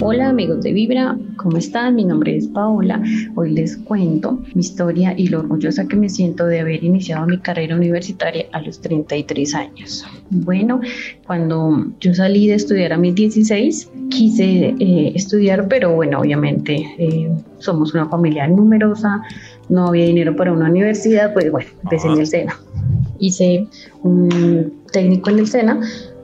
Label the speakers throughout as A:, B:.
A: Hola amigos de Vibra, ¿cómo están? Mi nombre es Paola. Hoy les cuento mi historia y lo orgullosa que me siento de haber iniciado mi carrera universitaria a los 33 años. Bueno, cuando yo salí de estudiar a mis 16, quise eh, estudiar, pero bueno, obviamente eh, somos una familia numerosa, no había dinero para una universidad, pues bueno, empecé en el SENA. Hice un técnico en el SENA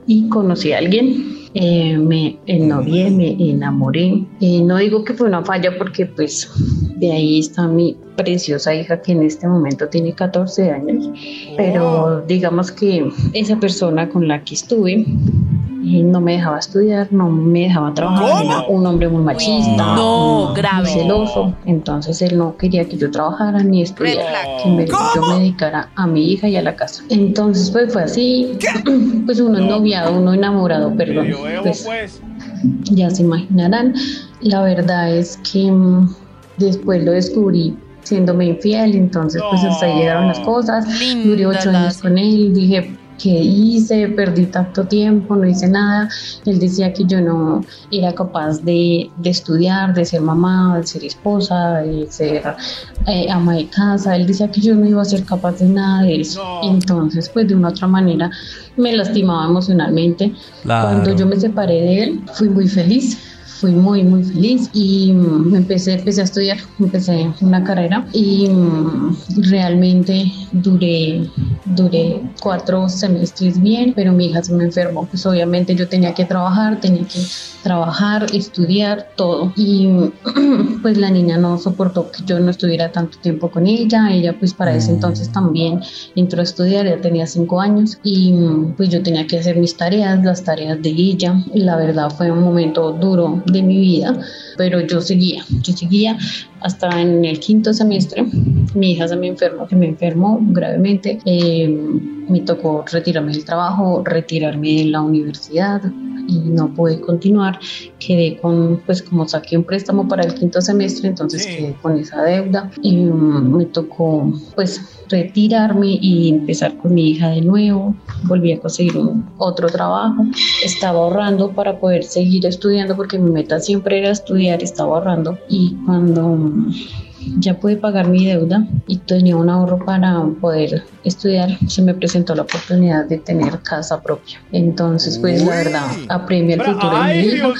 A: y conocí a alguien eh, me ennovié, me enamoré. Eh, no digo que fue una falla porque pues de ahí está mi preciosa hija que en este momento tiene 14 años, pero digamos que esa persona con la que estuve no me dejaba estudiar, no me dejaba trabajar, era un hombre muy machista,
B: No,
A: muy celoso, entonces él no quería que yo trabajara ni estudiara, que me, yo me dedicara a mi hija y a la casa. Entonces pues fue así, pues uno noviado, uno enamorado, perdón, pues ya se imaginarán. La verdad es que mm, después lo descubrí siéndome infiel, entonces pues hasta ahí llegaron las cosas. Duré ocho años con él, dije, ¿qué hice? Perdí tanto tiempo, no hice nada. Él decía que yo no era capaz de, de estudiar, de ser mamá, de ser esposa, de ser eh, ama de casa. Él decía que yo no iba a ser capaz de nada de eso. Entonces, pues de una otra manera me lastimaba emocionalmente.
C: Claro.
A: Cuando yo me separé de él, fui muy feliz. Fui muy, muy feliz y mm, empecé, empecé a estudiar, empecé una carrera y mm, realmente duré, duré cuatro semestres bien, pero mi hija se me enfermó. Pues obviamente yo tenía que trabajar, tenía que trabajar, estudiar, todo. Y pues la niña no soportó que yo no estuviera tanto tiempo con ella. Ella pues para ese entonces también entró a estudiar, ya tenía cinco años y mm, pues yo tenía que hacer mis tareas, las tareas de ella. Y la verdad fue un momento duro de mi vida, pero yo seguía, yo seguía hasta en el quinto semestre. Mi hija se me enfermó, se me enfermó gravemente. Eh, me tocó retirarme del trabajo, retirarme de la universidad y no pude continuar. Quedé con, pues como saqué un préstamo para el quinto semestre, entonces quedé con esa deuda y mm, me tocó pues retirarme y empezar con mi hija de nuevo. Volví a conseguir un, otro trabajo. Estaba ahorrando para poder seguir estudiando porque mi meta siempre era estudiar, estaba ahorrando y cuando ya pude pagar mi deuda y tenía un ahorro para poder estudiar, se me presentó la oportunidad de tener casa propia. Entonces, pues la verdad, apremia el futuro de mi hija.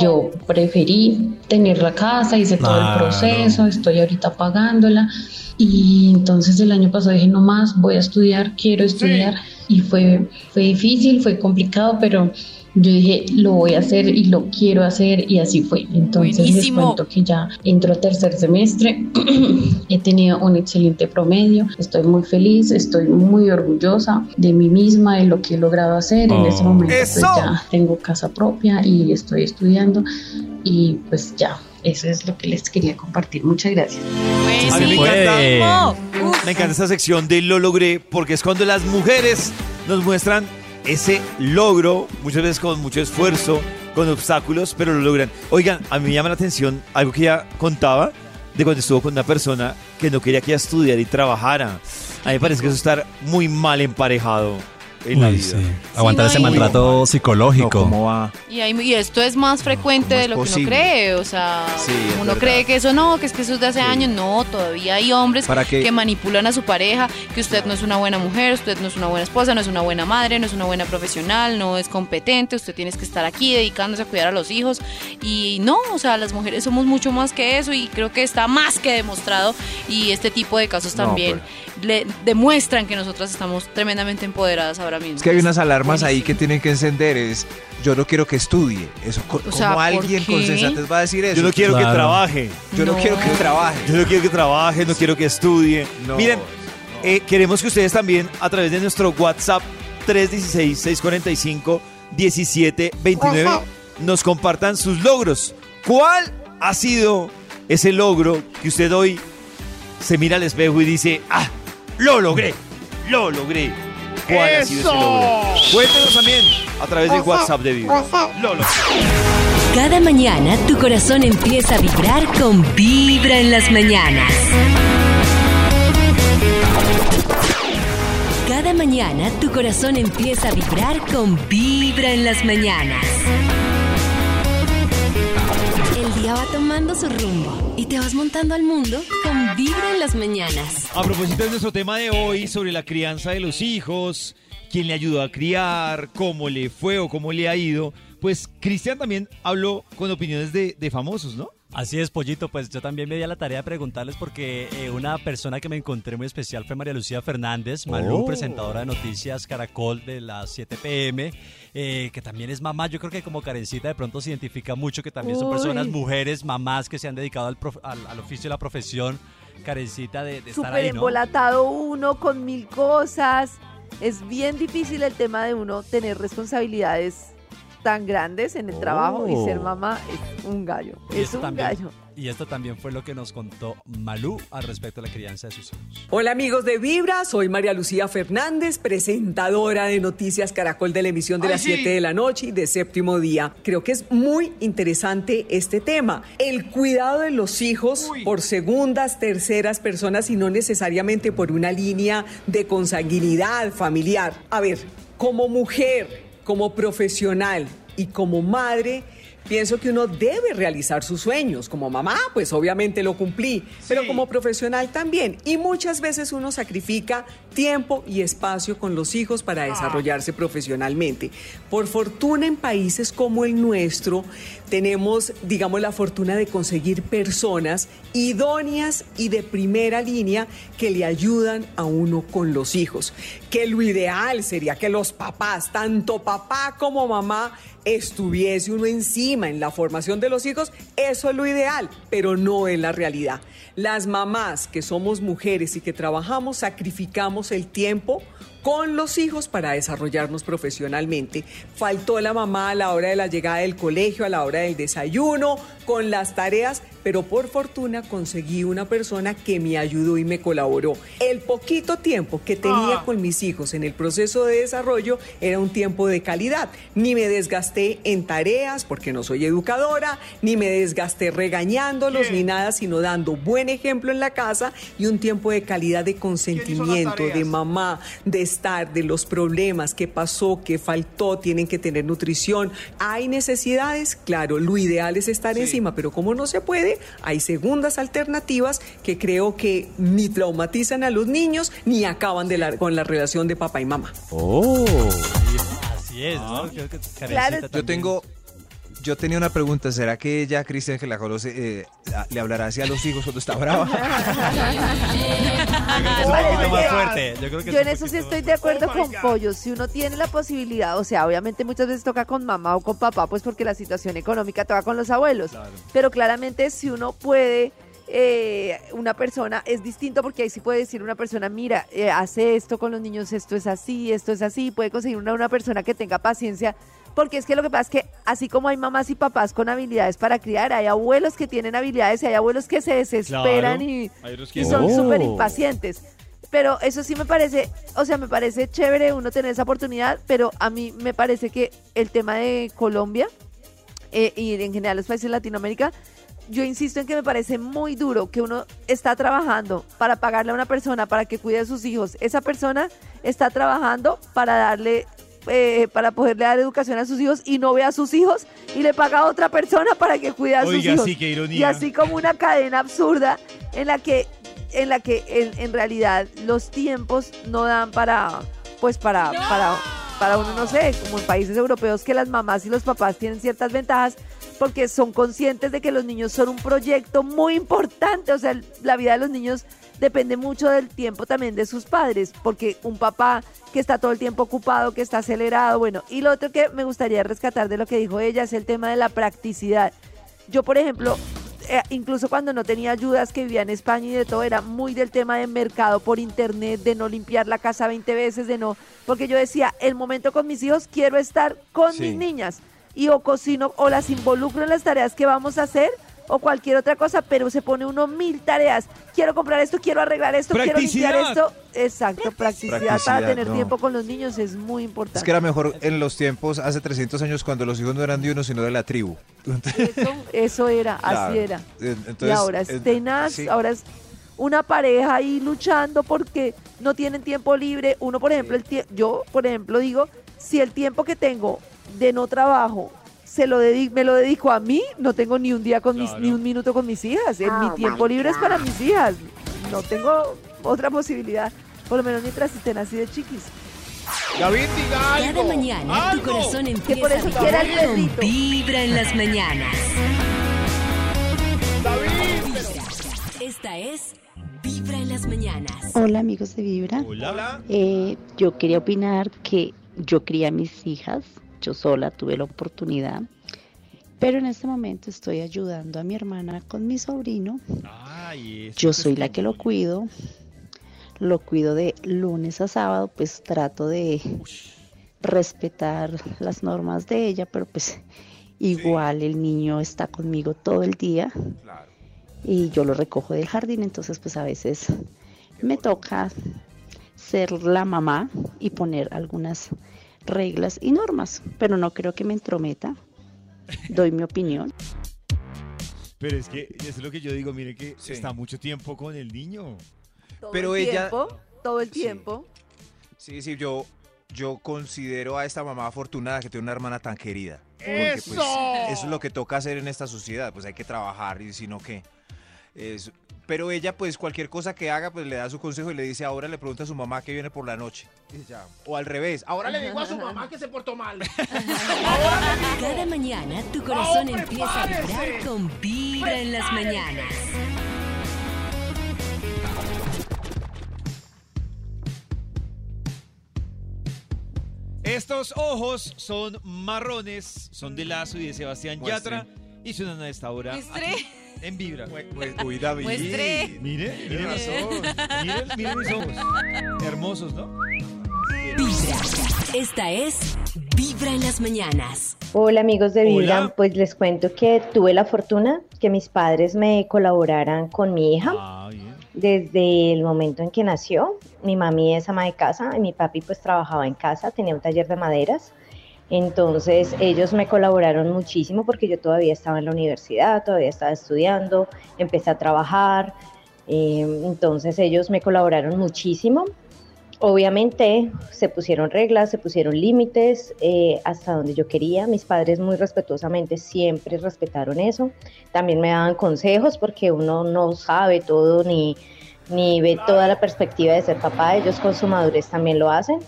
A: Yo preferí tener la casa, hice todo el proceso, estoy ahorita pagándola. Y entonces el año pasado dije, no más, voy a estudiar, quiero estudiar. Y fue, fue difícil, fue complicado, pero yo dije, lo voy a hacer y lo quiero hacer y así fue. Entonces
B: Buenísimo.
A: les cuento que ya entro a tercer semestre, he tenido un excelente promedio, estoy muy feliz, estoy muy orgullosa de mí misma, de lo que he logrado hacer. En este
C: Oh.
A: momento pues ya tengo casa propia y estoy estudiando y pues ya, eso es lo que les quería compartir. Muchas gracias.
B: Pues
D: A mí
B: sí.
D: me
C: puede.
D: encanta, me encanta esta sección de lo logré porque es cuando las mujeres nos muestran ese logro, muchas veces con mucho esfuerzo, con obstáculos, pero lo logran. Oigan, a mí me llama la atención algo que ella contaba de cuando estuvo con una persona que no quería que ella estudiara y trabajara. A mí me parece que eso es estar muy mal emparejado en la
C: Uy,
D: vida.
C: sí. Aguantar
B: no,
C: ese maltrato
D: No,
C: psicológico.
D: ¿cómo va?
B: Y, hay- y esto es más frecuente
D: ¿cómo
B: de lo que uno cree, o sea,
D: Sí, es
B: uno
D: verdad.
B: cree que eso no, que es que eso es de hace años, no, todavía hay hombres que manipulan a su pareja, que usted no es una buena mujer, usted no es una buena esposa, no es una buena madre, no es una buena profesional, no es competente, usted tiene que estar aquí dedicándose a cuidar a los hijos y no, o sea, las mujeres somos mucho más que eso y creo que está más que demostrado y este tipo de casos
D: No,
B: también le demuestran que nosotras estamos tremendamente empoderadas ahora mismo.
E: Es que hay unas alarmas ahí que tienen que encender. Es yo no quiero que estudie. Eso, co-
B: O sea,
E: ¿Cómo
B: ¿por
E: alguien con sensatez va a decir eso?
D: Yo no quiero que trabaje.
E: Yo no,
B: No.
E: quiero que trabaje.
D: Yo no quiero que trabaje, no quiero que estudie.
E: No,
D: Miren,
E: no.
D: eh, queremos que ustedes también, a través de nuestro WhatsApp 316-645-1729, nos compartan sus logros. ¿Cuál ha sido ese logro que usted hoy se mira al espejo y dice, ah, lo logré, lo logré. ¿Cuál ha sido ese logro? Cuéntenos también a través del WhatsApp de Vibra. Lo logré.
C: Cada mañana tu corazón empieza a vibrar con Vibra en las mañanas. Cada mañana tu corazón empieza a vibrar con Vibra en las mañanas. El día va tomando su rumbo y te vas montando al mundo con Vibra en las mañanas.
D: A propósito de nuestro tema de hoy sobre la crianza de los hijos, quién le ayudó a criar, cómo le fue o cómo le ha ido, pues Cristian también habló con opiniones de, de famosos, ¿no?
F: Así es, Pollito, pues yo también me di a la tarea de preguntarles porque eh, una persona que me encontré muy especial fue María Lucía Fernández, Malú,
D: Oh.
F: presentadora de Noticias Caracol de las 7 pm, eh, que también es mamá. Yo creo que como Karencita de pronto se identifica mucho, que también son
G: Uy.
F: personas, mujeres, mamás que se han dedicado al, prof- al, al oficio y la profesión. Karencita de, de estar ahí, ¿no?
G: embolatado uno con mil cosas. Es bien difícil el tema de uno tener responsabilidades tan grandes en el trabajo y ser
D: Oh.
G: mamá es un gallo.
F: Y
G: Es
F: esto
G: un
F: también-
G: gallo.
F: Y esto también fue lo que nos contó Malú al respecto de la crianza de sus hijos.
H: Hola amigos de Vibra, soy María Lucía Fernández, presentadora de Noticias Caracol de la emisión de las 7 de la noche y de séptimo día. Creo que es muy interesante este tema, el cuidado de los hijos por segundas, terceras personas y no necesariamente por una línea de consanguinidad familiar. A ver, como mujer, como profesional y como madre, Pienso que uno debe realizar sus sueños. Como mamá, pues obviamente lo cumplí, pero como profesional también. Y muchas veces uno sacrifica tiempo y espacio con los hijos para desarrollarse profesionalmente. Por fortuna en países como el nuestro, tenemos, digamos, la fortuna de conseguir personas idóneas y de primera línea que le ayudan a uno con los hijos. Que lo ideal sería que los papás, tanto papá como mamá, estuviese uno encima en la formación de los hijos, eso es lo ideal, pero no es la realidad. Las mamás que somos mujeres y que trabajamos sacrificamos el tiempo con los hijos para desarrollarnos profesionalmente. Faltó la mamá a la hora de la llegada del colegio, a la hora del desayuno, con las tareas, pero por fortuna conseguí una persona que me ayudó y me colaboró. El poquito tiempo que tenía con mis hijos en el proceso de desarrollo era un tiempo de calidad. Ni me desgasté en tareas porque no soy educadora, ni me desgasté regañándolos, ni nada, sino dando buen ejemplo en la casa y un tiempo de calidad de consentimiento, de mamá, de estar, de los problemas, qué pasó, qué faltó, tienen que tener nutrición. ¿Hay necesidades? Claro, lo ideal es estar encima, pero como no se puede, hay segundas alternativas que creo que ni traumatizan a los niños ni acaban de la- con la relación de papá y mamá.
F: Así es, ¿no? Creo que Karencita
G: Claro.
E: Yo tengo, yo tenía una pregunta. ¿Será que ella, Cristian, que la conoce, eh, a- le hablará así a los hijos cuando está brava?
F: Es un poquito más fuerte. Yo creo que
G: Yo
F: es
G: en eso sí estoy de acuerdo con Pollo. Si uno tiene la posibilidad, o sea, obviamente muchas veces toca con mamá o con papá, pues porque la situación económica toca con los abuelos. Pero claramente si uno puede, eh, una persona, es distinto porque ahí sí puede decir una persona, mira, eh, hace esto con los niños, esto es así, esto es así, puede conseguir una, una persona que tenga paciencia. Porque es que lo que pasa es que así como hay mamás y papás con habilidades para criar, hay abuelos que tienen habilidades y hay abuelos que se desesperan
F: Claro.
G: y, son
D: no.
G: súper impacientes. Pero eso sí me parece, o sea, me parece chévere uno tener esa oportunidad, pero a mí me parece que el tema de Colombia eh, y en general los países de Latinoamérica, yo insisto en que me parece muy duro que uno está trabajando para pagarle a una persona para que cuide a sus hijos. Esa persona está trabajando para darle, eh, para poderle dar educación a sus hijos y no ve a sus hijos y le paga a otra persona para que cuide a sus hijos.
D: sí, qué ironía.
G: Y así como una cadena absurda en la que en la que en, en realidad los tiempos no dan para pues para para para uno no sé como en países europeos que las mamás y los papás tienen ciertas ventajas porque son conscientes de que los niños son un proyecto muy importante o sea la vida de los niños depende mucho del tiempo también de sus padres porque un papá que está todo el tiempo ocupado que está acelerado bueno y lo otro que me gustaría rescatar de lo que dijo ella es el tema de la practicidad yo, por ejemplo, eh, incluso cuando no tenía ayudas, que vivía en España y de todo, era muy del tema de mercado por internet, de no limpiar la casa 20 veces, de no. Porque yo decía, el momento con mis hijos quiero estar con
E: Sí.
G: mis niñas. Y o cocino o las involucro en las tareas que vamos a hacer, o cualquier otra cosa, pero se pone uno mil tareas. Quiero comprar esto, quiero arreglar esto, quiero limpiar
D: Practicidad.
G: esto. Exacto, practicidad, para tener
E: no.
G: tiempo con los niños es muy importante.
E: Es que era mejor en los tiempos, hace 300 años, cuando los hijos no eran de uno, sino de la tribu.
G: Eso, eso era,
E: Claro.
G: así era. Y ahora es tenaz,
E: sí.
G: ahora es una pareja ahí luchando porque no tienen tiempo libre. Uno, por ejemplo, el yo, por ejemplo, digo, si el tiempo que tengo de no trabajo se lo dedi- me lo dedico a mí, no tengo ni un día con mis, ni un minuto con mis hijas. En mi tiempo libre es para mis hijas. No tengo otra posibilidad, por lo menos mientras estén así de chiquis.
I: David, diga
C: Cada
I: algo.
C: mañana tu corazón
G: Que por
C: empieza
G: eso
C: a
G: quiera el
C: vibrar. Vibra en las mañanas.
I: David.
C: Esta es Vibra en las mañanas.
J: Hola amigos de Vibra.
D: Hola.
J: Eh, yo quería opinar que yo crié a mis hijas, yo sola tuve la oportunidad, pero en este momento estoy ayudando a mi hermana con mi sobrino.
D: Ay,
J: Yo
D: es
J: soy la que lo cuido, lo cuido de lunes a sábado, pues trato de respetar las normas de ella, pero pues igual el niño está conmigo todo el día y yo lo recojo del jardín, entonces pues a veces me toca ser la mamá y poner algunas reglas y normas, pero no creo que me entrometa. Doy mi opinión.
D: Pero es que eso es lo que yo digo, mire que
E: Sí.
D: está mucho tiempo con el niño.
G: Todo
E: Pero
G: el
E: ella-
G: tiempo, todo el tiempo.
E: Sí, sí, yo, yo considero a esta mamá afortunada que tiene una hermana tan querida. Porque, pues,
I: ¡Eso!
E: eso es lo que toca hacer en esta sociedad, pues hay que trabajar y si no, ¿qué? Es- pero ella, pues cualquier cosa que haga, pues le da su consejo y le dice, ahora le pregunta a su mamá que viene por la noche. Y ya. O al revés, ahora
I: le digo a su mamá que se portó mal.
C: Cada mañana tu corazón
I: ¡Oh,
C: empieza a vibrar con Vibra en las mañanas.
D: Estos ojos son marrones, son de Lazo y de Sebastián. Yatra y suenan a esta hora aquí en Vibra.
E: Pues, uy, David.
B: Muestre.
D: Mire, mire mis ojos. Mire, mire mis ojos. Hermosos, ¿no?
C: Vibra. Esta es Vibra en las mañanas.
K: Hola amigos de Vibra,
D: Hola.
K: pues les cuento que tuve la fortuna que mis padres me colaboraran con mi hija
D: Ah, bien.
K: desde el momento en que nació. Mi mami es ama de casa y mi papi pues trabajaba en casa, tenía un taller de maderas. Entonces ellos me colaboraron muchísimo porque yo todavía estaba en la universidad, todavía estaba estudiando, empecé a trabajar. eh, entonces ellos me colaboraron muchísimo. Obviamente se pusieron reglas, se pusieron límites eh, hasta donde yo quería. Mis padres muy respetuosamente siempre respetaron eso. También me daban consejos porque uno no sabe todo ni, ni ve toda la perspectiva de ser papá. Ellos con su madurez también lo hacen.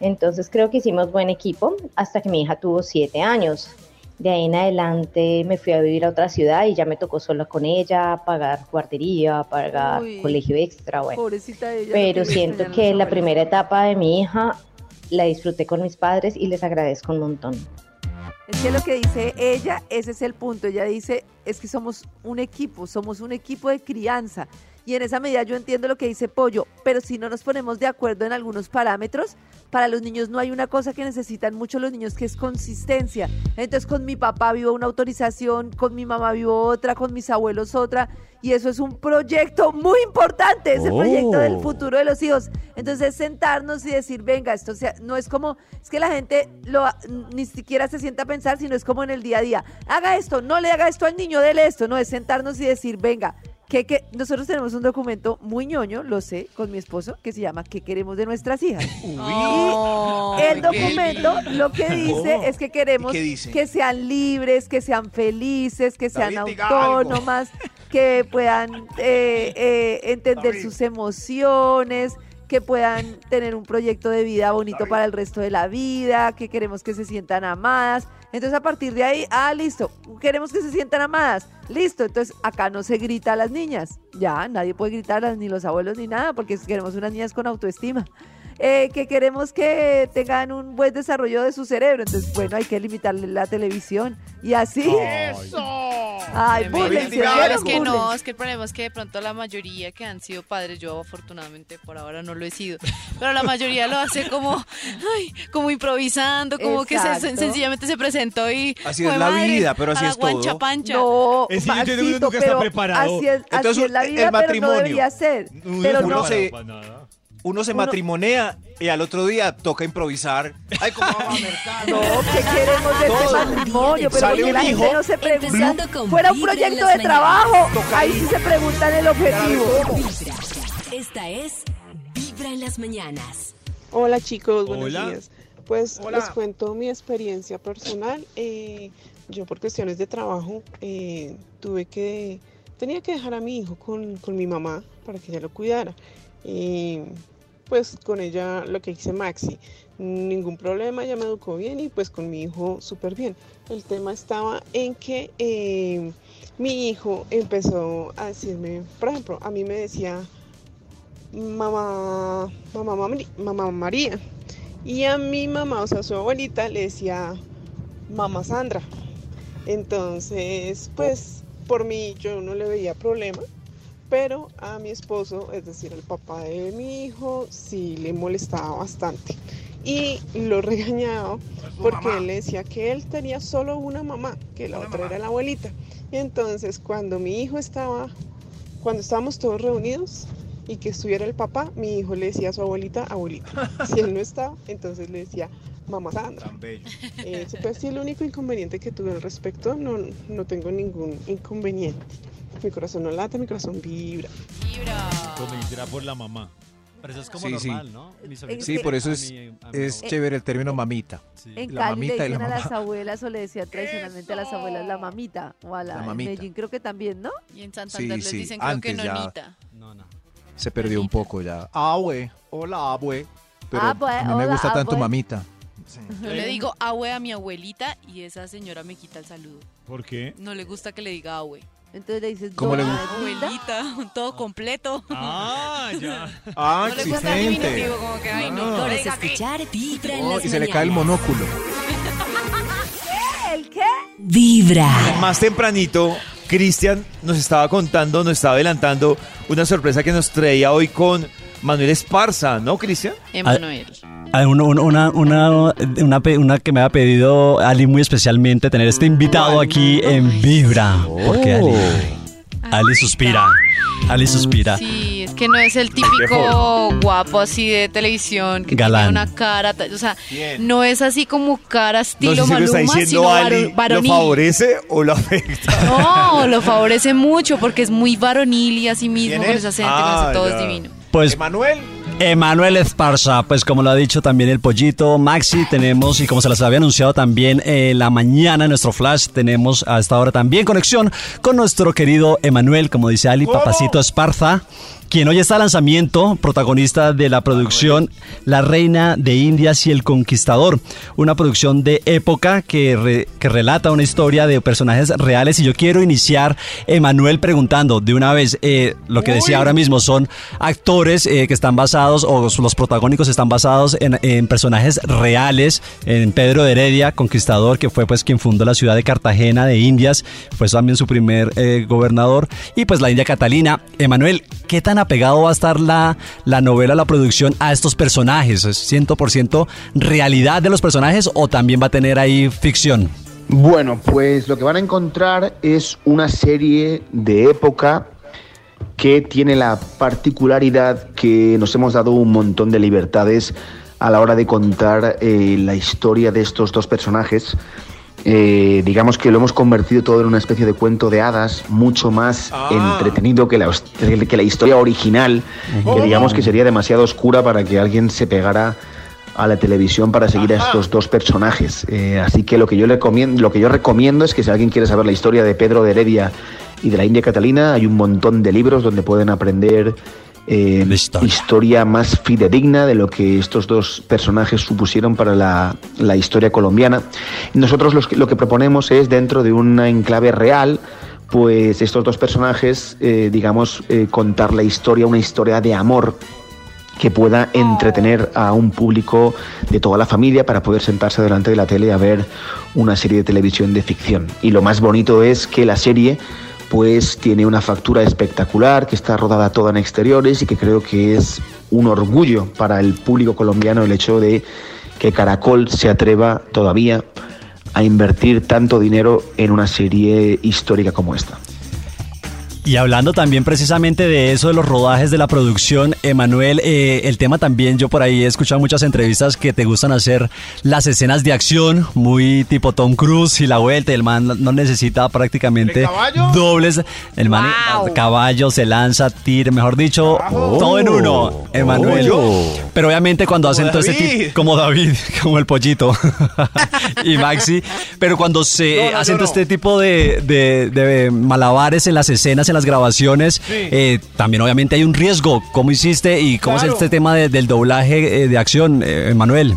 K: Entonces creo que hicimos buen equipo hasta que mi hija tuvo siete años. De ahí en adelante me fui a vivir a otra ciudad y ya me tocó sola con ella, pagar guardería, pagar
G: Uy.
K: colegio extra, bueno.
G: Pobrecita de ella.
K: Pero siento que
G: los
K: la primera etapa de mi hija la disfruté con mis padres y les agradezco un montón.
G: Es que lo que dice ella, ese es el punto. Ella dice, es que somos un equipo, somos un equipo de crianza. Y en esa medida yo entiendo lo que dice Pollo, pero si no nos ponemos de acuerdo en algunos parámetros, para los niños no hay una cosa que necesitan mucho los niños que es consistencia. Entonces con mi papá vivo una autorización, con mi mamá vivo otra, con mis abuelos otra, y eso es un proyecto muy importante, es el proyecto del
D: Oh.
G: futuro de los hijos. Entonces sentarnos y decir, venga, esto sea, no es como, es que la gente lo, ni siquiera se sienta a pensar, sino es como en el día a día. Haga esto, no le haga esto al niño, dele esto, no es sentarnos y decir, venga, que, que nosotros tenemos un documento muy ñoño, lo sé, con mi esposo, que se llama ¿Qué queremos de nuestras hijas?
B: Oh.
G: El documento lo que dice
E: Oh.
G: es que queremos que sean libres, que sean felices, que sean
E: David,
G: autónomas, que puedan eh, eh, entender
E: David.
G: sus emociones, que puedan tener un proyecto de vida bonito para el resto de la vida, que queremos que se sientan amadas. Entonces a partir de ahí, ah, listo, queremos que se sientan amadas, listo. Entonces acá no se grita a las niñas, ya, nadie puede gritar, ni los abuelos ni nada, porque queremos unas niñas con autoestima. Eh, que queremos que tengan un buen desarrollo de su cerebro. Entonces, bueno, hay que limitarle la televisión. Y así.
I: ¡Eso!
G: Ay, ¿vieron?
B: es que no, es que el problema es que de pronto la mayoría que han sido padres, yo afortunadamente por ahora no lo he sido, pero la mayoría lo hace como, ay, como improvisando, como que se-
G: Exacto.
B: sencillamente se presentó y
E: Así
B: "Jue
E: es la
B: madre,
E: vida, pero así
B: a la
E: es todo".
B: guancha pancha.
G: No,
D: Es decir, yo entiendo que está preparado.
G: Así es, así
E: Entonces,
G: es la
E: el
G: vida, pero no
E: matrimonio.
G: debería ser.
D: Uno
G: Pero no,
E: Uno se,
D: para nada.
E: Uno se
G: Uno-
E: matrimonea y al otro día toca improvisar. Ay, ¿cómo vamos a mercado?
G: No, ¿qué queremos de este
E: Todo.
G: matrimonio? Pero
E: Sale
G: porque
E: un
G: la gente
E: hijo.
G: no se pregunta. Fuera un proyecto de trabajo, ahí
E: ahí.
G: sí se preguntan el objetivo.
C: Vibra. Esta es Vibra en las mañanas.
L: Hola chicos, buenos
D: Hola.
L: días. Pues
I: Hola.
L: les cuento mi experiencia personal. Eh, yo por cuestiones de trabajo eh, tuve que, tenía que dejar a mi hijo con, con mi mamá para que ella lo cuidara. Y pues con ella lo que hice Maxi, ningún problema, ella me educó bien y pues con mi hijo súper bien. El tema estaba en que eh, mi hijo empezó a decirme, por ejemplo, a mí me decía, mamá, mamá, Mari- mamá María. Y a mi mamá, o sea, su abuelita, le decía mamá Sandra. Entonces, pues, por mí yo no le veía problema, pero a mi esposo, es decir, el papá de mi hijo, sí le molestaba bastante. Y lo regañaba porque él le decía que él tenía solo una mamá, que la otra era la abuelita. Y entonces, cuando mi hijo estaba, cuando estábamos todos reunidos, y que estuviera el papá, mi hijo le decía a su abuelita, abuelita. Si él no estaba, entonces le decía, mamá Sandra.
E: Tan bello.
L: Ese fue así el único inconveniente que tuve al respecto. No, no tengo ningún inconveniente. Mi corazón no late, mi corazón vibra.
D: Convencida por la mamá.
F: Pero eso es como
E: Sí, sí.
F: normal, ¿no? Mi sobrino-
E: Sí, por eso
F: a
E: es,
F: mí- a mí
E: es
F: no.
E: chévere el término mamita.
F: Sí.
G: En
E: La
G: Cali le
E: mamita y la
G: dicen a las abuelas o le decían tradicionalmente a las abuelas la mamita o a la,
E: La
G: en
E: mamita.
G: Medellín creo que también, ¿no?
B: Y en Santander
E: Sí,
B: les
E: sí,
B: dicen creo que
E: antes ya.
B: nonita.
F: No, no.
E: Se perdió un poco ya. Abue, hola abue. Pero
G: Abue,
E: a mí me
G: hola,
E: gusta tanto mamita.
B: Yo le digo abue a mi abuelita y esa señora me quita el saludo.
D: ¿Por qué?
B: No le gusta que le diga abue.
G: Entonces le dices,
E: ¿Cómo le
G: "Doña
E: gusta?
G: Edilda".
B: Abuelita, todo completo.
D: Ah, ya.
E: Ah,
B: no le
E: exigente.
B: diminutivo, como que, ay, no,
E: Ah.
B: no que-
C: escuchar Vibra en
E: Oh,
C: las
E: y se le cae el monóculo.
G: ¿El qué?
C: Vibra.
D: Más tempranito, Cristian nos estaba contando, nos estaba adelantando una sorpresa que nos traía hoy con Manuel Esparza, ¿no, Cristian?
B: Emanuel.
F: Ah, una, una, una, una, que me ha pedido Ali muy especialmente tener este invitado aquí en Vibra. Porque Ali, Ali suspira. Ali suspira.
B: Sí, es que no es el típico guapo así de televisión que
F: Galán.
B: tiene una cara, o sea,
E: Bien.
B: no es así como cara
D: No
B: estilo
D: sé si lo está
B: Maluma,
D: diciendo
B: sino
D: Ali,
B: varo-
D: ¿lo
B: varonil.
D: favorece o lo afecta?
B: No, lo favorece mucho porque es muy varonil y así mismo
E: ¿Quién
B: con
E: es?
B: ese acento,
D: Ah,
B: con ese todo
D: ya.
B: es divino.
F: Pues
E: Emanuel.
F: Emanuel Esparza, pues como lo ha dicho también el pollito, Maxi, tenemos, y como se las había anunciado también eh, la mañana en nuestro flash, tenemos a esta hora también conexión con nuestro querido Emanuel, como dice Ali, Papacito Esparza, quien hoy está lanzamiento, protagonista de la producción La Reina de Indias y el Conquistador, una producción de época que, re- que relata una historia de personajes reales. Y yo quiero iniciar, Emanuel, preguntando de una vez eh, lo que decía ahora mismo, son actores eh, que están basados, o los protagónicos están basados en, en personajes reales, en Pedro de Heredia, conquistador, que fue pues quien fundó la ciudad de Cartagena de Indias, fue también su primer eh, gobernador, y pues la India Catalina. Emanuel, ¿qué tan apegado va a estar la, la novela, la producción a estos personajes? ¿Es 100% realidad de los personajes o también va a tener ahí ficción?
M: Bueno, pues lo que van a encontrar es una serie de época que tiene la particularidad que nos hemos dado un montón de libertades a la hora de contar eh, la historia de estos dos personajes. Eh, digamos que lo hemos convertido todo en una especie de cuento de hadas, mucho más
E: Ah.
M: entretenido que la, que la historia original, que digamos que sería demasiado oscura para que alguien se pegara a la televisión para seguir a estos dos personajes. Eh, así que lo que yo le lo que yo recomiendo es que si alguien quiere saber la historia de Pedro de Heredia y de la India Catalina, hay un montón de libros donde pueden aprender eh, historia. más fidedigna de lo que estos dos personajes supusieron para la, la historia colombiana. Nosotros los lo que proponemos es dentro de una enclave real, pues estos dos personajes, eh, digamos, eh, contar la historia, una historia de amor que pueda entretener a un público de toda la familia para poder sentarse delante de la tele a ver una serie de televisión de ficción. Y lo más bonito es que la serie pues tiene una factura espectacular, que está rodada toda en exteriores y que creo que es un orgullo para el público colombiano el hecho de que Caracol se atreva todavía a invertir tanto dinero en una serie histórica como esta.
F: Y hablando también precisamente de eso, de los rodajes de la producción, Emanuel, eh, el tema también, yo por ahí he escuchado muchas entrevistas que te gustan hacer las escenas de acción, muy tipo Tom Cruise y la vuelta, el man no necesita prácticamente dobles, el man
B: Wow.
F: caballo se lanza, tira, mejor dicho, todo en uno, Emanuel.
D: Oh.
F: Pero obviamente cuando
D: Como
F: hacen todo ese
D: David.
F: tipo, como David, como el pollito y Maxi, pero cuando se
D: No, no,
F: hacen todo
D: no.
F: este tipo de, de- de malabares en las escenas, en las grabaciones, eh, también obviamente hay un riesgo. ¿Cómo hiciste y cómo
D: Claro.
F: es este tema de- del doblaje eh, de acción, eh, Manuel?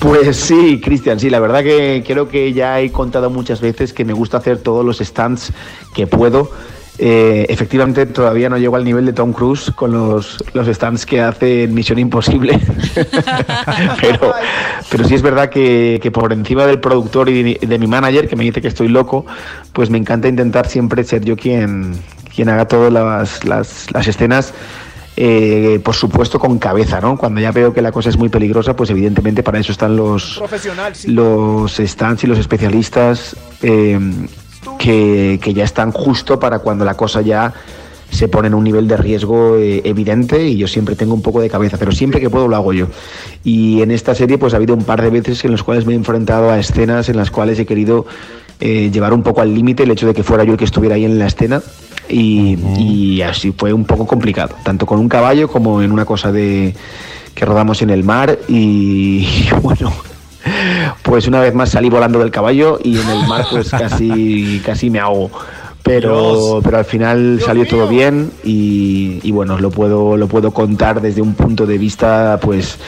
M: Pues sí, Cristian, sí, la verdad que creo que ya he contado muchas veces que me gusta hacer todos los stunts que puedo. Eh, efectivamente, todavía no llego al nivel de Tom Cruise con los, los stunts que hace en Misión Imposible. pero, pero sí es verdad que, que por encima del productor y de, de mi manager, que me dice que estoy loco, pues me encanta intentar siempre ser yo quien, quien haga todas las, las, las escenas eh, por supuesto con cabeza, ¿no? Cuando ya veo que la cosa es muy peligrosa, pues evidentemente para eso están los,
I: sí.
M: los stands y los especialistas eh, que, que ya están justo para cuando la cosa ya se pone en un nivel de riesgo eh, evidente y yo siempre tengo un poco de cabeza, pero siempre que puedo lo hago yo. Y en esta serie pues ha habido un par de veces en las cuales me he enfrentado a escenas en las cuales he querido eh, llevar un poco al límite el hecho de que fuera yo el que estuviera ahí en la escena y, y así fue un poco complicado, tanto con un caballo como en una cosa de que rodamos en el mar y bueno, pues una vez más salí volando del caballo y en el mar pues casi, casi me ahogo. Pero, pero al final salió todo bien y, y bueno, lo puedo, lo puedo contar desde un punto de vista pues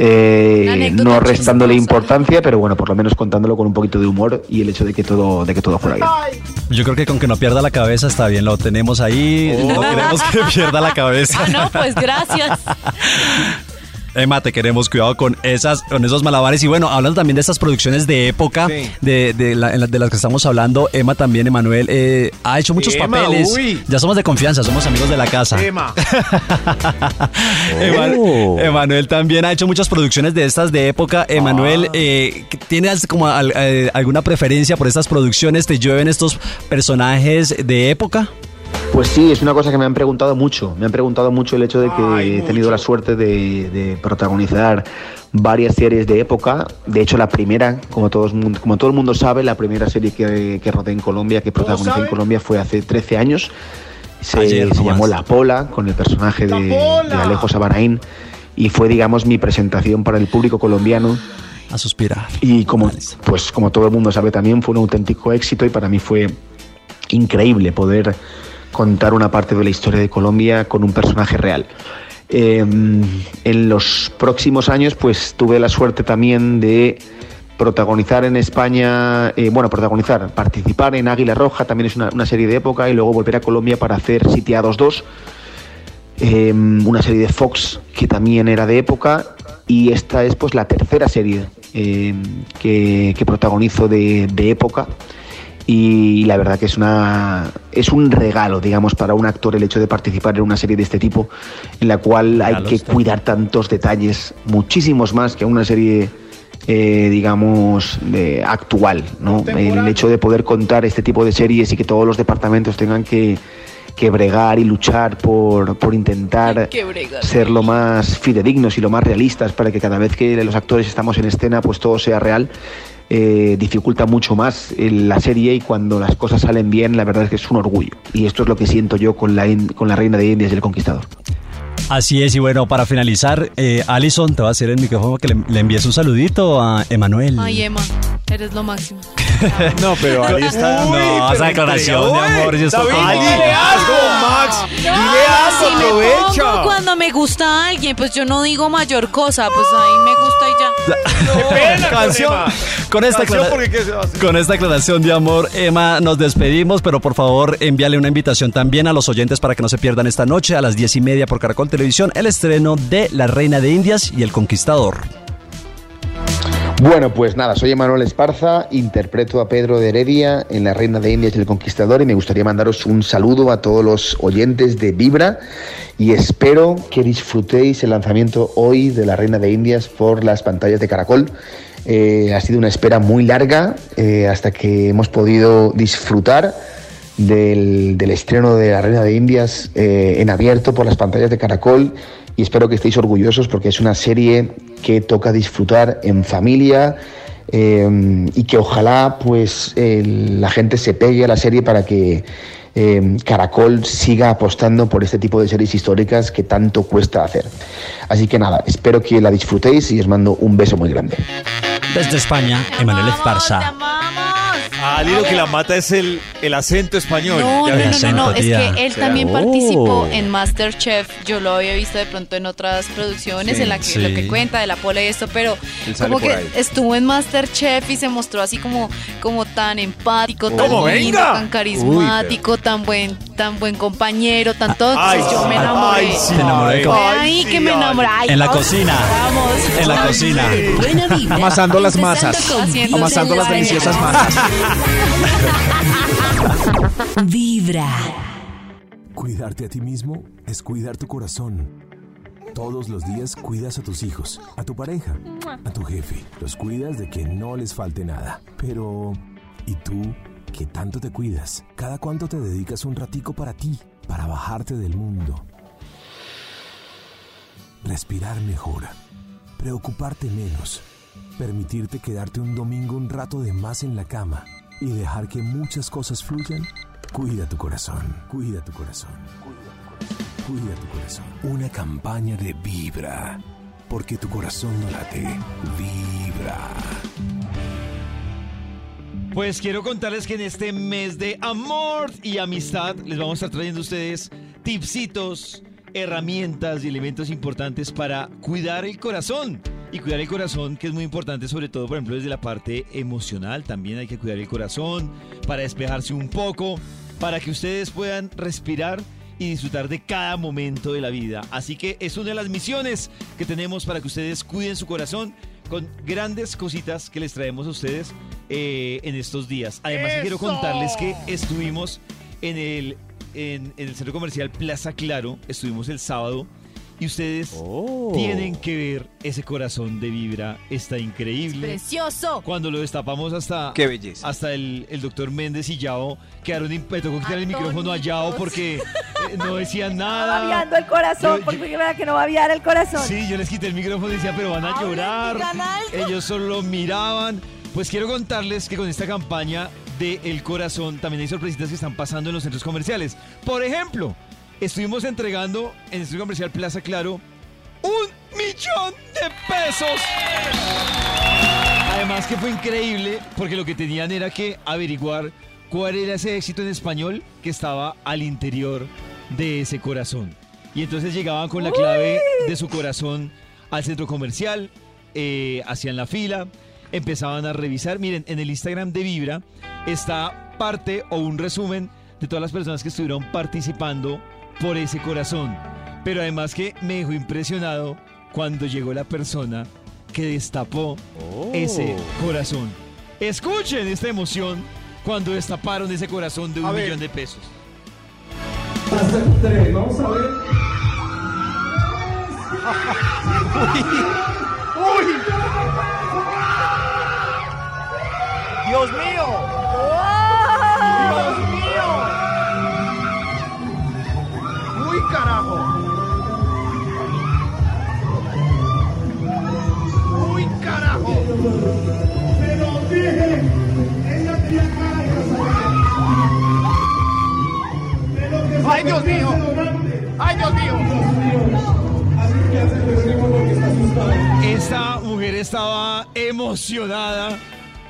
M: eh, no restándole
B: chistosa.
M: importancia, pero bueno, por lo menos contándolo con un poquito de humor y el hecho de que todo, de que todo fuera bien.
F: Yo creo que con que no pierda la cabeza está bien, lo tenemos ahí, no queremos que pierda la cabeza.
B: Ah, no, pues gracias.
F: Emma, te queremos cuidado con esas, con esos malabares. Y bueno, hablando también de estas producciones de época,
E: Sí.
F: de, de, la- de las que estamos hablando, Emma también, Emanuel, eh, ha hecho muchos
E: Emma,
F: papeles.
E: uy.
F: Ya somos de confianza, somos amigos de la casa.
E: Emma.
D: Oh.
F: Emanuel también ha hecho muchas producciones de estas de época. Emanuel,
E: Ah.
F: eh, ¿tienes como al- eh, alguna preferencia por estas producciones? ¿Te llueven estos personajes de época?
M: Pues sí, es una cosa que me han preguntado mucho. Me han preguntado mucho el hecho de que
E: Ay,
M: he tenido
E: mucho.
M: la suerte de, de protagonizar varias series de época. De hecho, la primera, como, todos, como todo el mundo sabe, la primera serie que, que rodé en Colombia, que protagonicé en? Colombia, fue hace 13 años. Se,
F: Ayer
M: se llamó La Pola, con el personaje de Alejo Sabanaín. Y fue, digamos, mi presentación para el público colombiano.
F: A suspirar.
M: Y como, pues, como todo el mundo sabe también, fue un auténtico éxito y para mí fue increíble poder contar una parte de la historia de Colombia con un personaje real. Eh, en los próximos años, pues tuve la suerte también de protagonizar en España, eh, bueno, protagonizar, participar en Águila Roja, también es una, serie de época, y luego volver a Colombia para hacer Sitiados 2, eh, una serie de Fox que también era de época, y esta es pues la tercera serie eh, que, que protagonizo de, de época y la verdad que es una es un regalo digamos para un actor el hecho de participar en una serie de este tipo en la cual hay que cuidar tantos detalles muchísimos más que una serie eh, digamos de actual no el hecho de poder contar este tipo de series y que todos los departamentos tengan que que bregar y luchar por, por intentar ser lo más fidedignos y lo más realistas para que cada vez que los actores estamos en escena pues todo sea real eh, dificulta mucho más eh, la serie y cuando las cosas salen bien la verdad es que es un orgullo y esto es lo que siento yo con la, in- con la reina de Indias y el conquistador
F: Así es, y bueno, para finalizar, eh, Alison, te va a hacer el micrófono que le, le envíes un saludito a Emanuel.
B: Ay, Emma, eres lo máximo.
D: No, pero ahí está.
F: No, esa declaración de amor, yo estoy con-
D: dile algo, Max. Dile
B: si
D: algo,
B: me
D: aprovecha.
B: pongo cuando me gusta alguien, pues yo no digo mayor cosa, pues ahí me gusta y ya.
F: canción. Con esta,
D: Canción, ¿qué se va a hacer?
F: con esta aclaración de amor, Emma, nos despedimos, pero por favor envíale una invitación también a los oyentes para que no se pierdan esta noche a las diez y media por Caracol Televisión el estreno de La Reina de Indias y El Conquistador.
M: Bueno, pues nada, soy Emanuel Esparza, interpreto a Pedro de Heredia en La Reina de Indias y el Conquistador y me gustaría mandaros un saludo a todos los oyentes de Vibra y espero que disfrutéis el lanzamiento hoy de La Reina de Indias por las pantallas de Caracol. Eh, ha sido una espera muy larga eh, hasta que hemos podido disfrutar del, estreno de La Reina de Indias eh, en abierto por las pantallas de Caracol y espero que estéis orgullosos porque es una serie que toca disfrutar en familia eh, y que ojalá pues eh, la gente se pegue a la serie para que eh, Caracol siga apostando por este tipo de series históricas que tanto cuesta hacer. Así que nada, espero que la disfrutéis y os mando un beso muy grande.
F: Desde España, Emanuel Esparza.
D: Ah, Lilo, que la mata es el, el acento español.
B: No,
D: Ya
B: no, no, no, no, es que él también
D: Oh.
B: participó en Masterchef. Yo lo había visto de pronto en otras producciones,
E: Sí,
B: en la que
F: sí.
B: lo que cuenta de la pola y esto, pero
E: Él sale
B: como
E: por
B: que
E: ahí.
B: estuvo en Masterchef y se mostró así como, como tan empático, tan
D: ¿Cómo?
B: lindo,
D: Venga.
B: tan carismático, tan buen, tan buen compañero, tan todo.
D: Ay,
B: Entonces yo me enamoré.
D: ay, sí,
F: cómo-
B: Fue
D: ay,
B: ahí
D: sí,
B: que me enamoré. Ay,
F: En la
B: vamos,
F: cocina.
B: Vamos.
F: En la cocina.
C: Buena vibra.
E: Amasando las masas. Amasando las
C: la
E: deliciosas masas.
C: Vibra.
N: Cuidarte a ti mismo es cuidar tu corazón. Todos los días cuidas a tus hijos, a tu pareja, a tu jefe. Los cuidas de que no les falte nada. Pero, ¿y tú qué tanto te cuidas? ¿Cada cuánto te dedicas un ratico para ti, para bajarte del mundo? Respirar mejor, preocuparte menos, permitirte quedarte un domingo un rato de más en la cama y dejar que muchas cosas fluyan. Cuida tu corazón, cuida tu corazón, cuida tu corazón. Una campaña de Vibra, porque tu corazón no late, vibra.
D: Pues quiero contarles que en este mes de amor y amistad les vamos a estar trayendo a ustedes tipsitos, herramientas y elementos importantes para cuidar el corazón. Y cuidar el corazón, que es muy importante, sobre todo, por ejemplo, desde la parte emocional. También hay que cuidar el corazón para despejarse un poco, para que ustedes puedan respirar y disfrutar de cada momento de la vida. Así que es una de las misiones que tenemos para que ustedes cuiden su corazón con grandes cositas que les traemos a ustedes eh, en estos días. Además, quiero contarles que estuvimos en el, en, en el centro comercial Plaza Claro, estuvimos el sábado. Y ustedes tienen que ver ese corazón de vibra, está increíble.
B: Precioso.
D: Cuando lo destapamos hasta,
E: Qué belleza.
D: hasta el, el doctor Méndez y Yao quedaron imp- me tocó quitar el micrófono a Yao porque eh, no decían
G: Va
D: nada.
G: babeando el corazón,
D: Yo-
G: porque es verdad que no va a babear el corazón.
D: Sí, yo les quité el micrófono y decía, pero van a llorar. Ellos solo miraban. Pues quiero contarles que con esta campaña de El Corazón también hay sorpresitas que están pasando en los centros comerciales. Por ejemplo, estuvimos entregando en el centro comercial Plaza Claro un millón de pesos. Además que fue increíble porque lo que tenían era que averiguar cuál era ese éxito en español que estaba al interior de ese corazón. Y entonces llegaban con la clave de su corazón al centro comercial, eh, hacían la fila, empezaban a revisar. Miren, en el Instagram de Vibra está parte o un resumen de todas las personas que estuvieron participando por ese corazón. Pero además que me dejó impresionado cuando llegó la persona que destapó ese corazón. Escuchen esta emoción cuando destaparon ese corazón de un
I: A ver.
D: millón de pesos.
I: Vamos a ver. ¡Uy! ¡Dios mío! ¡Dios mío! Carajo! ¡Uy, carajo! Pero dije, ella tenía cara de ¡Ay, Dios mío! ¡Ay, Dios mío!
D: Esta mujer estaba emocionada.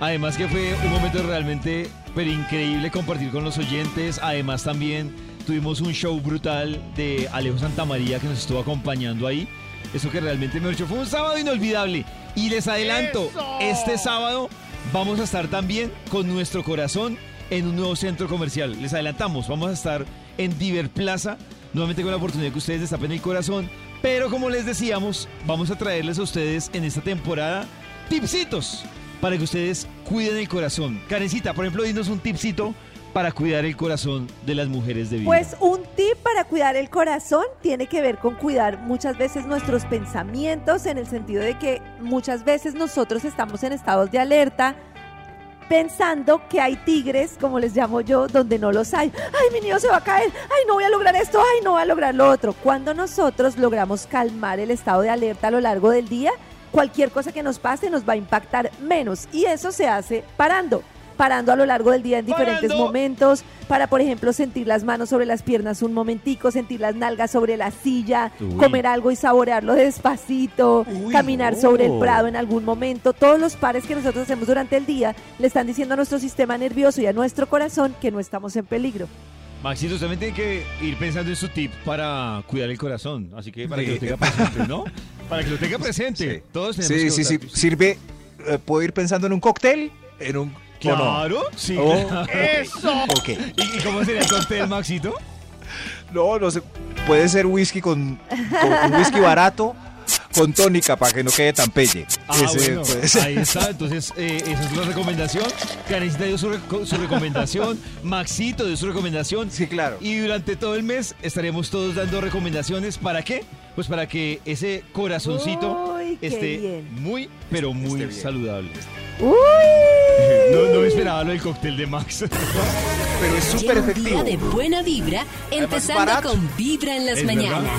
D: Además que fue un momento realmente pero increíble compartir con los oyentes. Además también tuvimos un show brutal de Alejo Santamaría que nos estuvo acompañando ahí. Eso que realmente me hecho fue un sábado inolvidable. Y les adelanto, este sábado vamos a estar también con nuestro corazón en un nuevo centro comercial. Les adelantamos, vamos a estar en Diver Plaza, nuevamente con la oportunidad que ustedes destapen el corazón. Pero como les decíamos, vamos a traerles a ustedes en esta temporada tipsitos para que ustedes cuiden el corazón. Karencita, por ejemplo, dinos un tipsito para cuidar el corazón de las mujeres de vida.
G: Pues un tip para cuidar el corazón tiene que ver con cuidar muchas veces nuestros pensamientos en el sentido de que muchas veces nosotros estamos en estados de alerta pensando que hay tigres, como les llamo yo, donde no los hay. Ay, mi niño se va a caer. Ay, no voy a lograr esto. Ay, no voy a lograr lo otro. Cuando nosotros logramos calmar el estado de alerta a lo largo del día, cualquier cosa que nos pase nos va a impactar menos. Y eso se hace parando parando a lo largo del día en diferentes
D: Parando.
G: momentos, para por ejemplo sentir las manos sobre las piernas un momentico, sentir las nalgas sobre la silla,
D: Uy.
G: comer algo y saborearlo despacito, caminar sobre el prado en algún momento. Todos los pares que nosotros hacemos durante el día le están diciendo a nuestro sistema nervioso y a nuestro corazón que no estamos en peligro.
D: Maxito, usted también tiene que ir pensando en su tip para cuidar el corazón. Así que para que
E: Sí.
D: lo tenga presente, ¿no? Para que lo tenga presente. Todos tenemos
E: Sí,
D: que
E: sí, sí.
D: votar.
E: Sirve. eh, ¿Puedo ir pensando en un cóctel? En un.
D: Claro, sí.
E: Oh. ¡Eso! Ok.
D: ¿Y, y cómo sería el cóctel, Maxito?
E: No, no sé. Puede ser whisky con, con un whisky barato con tónica para que no quede tan pelle.
D: Ah,
E: Ese
D: bueno,
E: puede ser.
D: ahí está. Entonces, eh, esa es la recomendación. Karencita dio su, reco- su recomendación. Maxito dio su recomendación.
E: Sí, claro.
D: Y durante todo el mes estaremos todos dando recomendaciones. ¿Para qué? Pues para que ese corazoncito
G: Uy,
D: esté
G: bien.
D: muy, pero muy saludable.
G: ¡Uy!
D: No, no me esperaba lo del cóctel de Max.
E: Pero es súper
C: Lleva un
E: efectivo.
C: día de buena vibra, empezando con Vibra en las
D: Es verdad.
C: mañanas.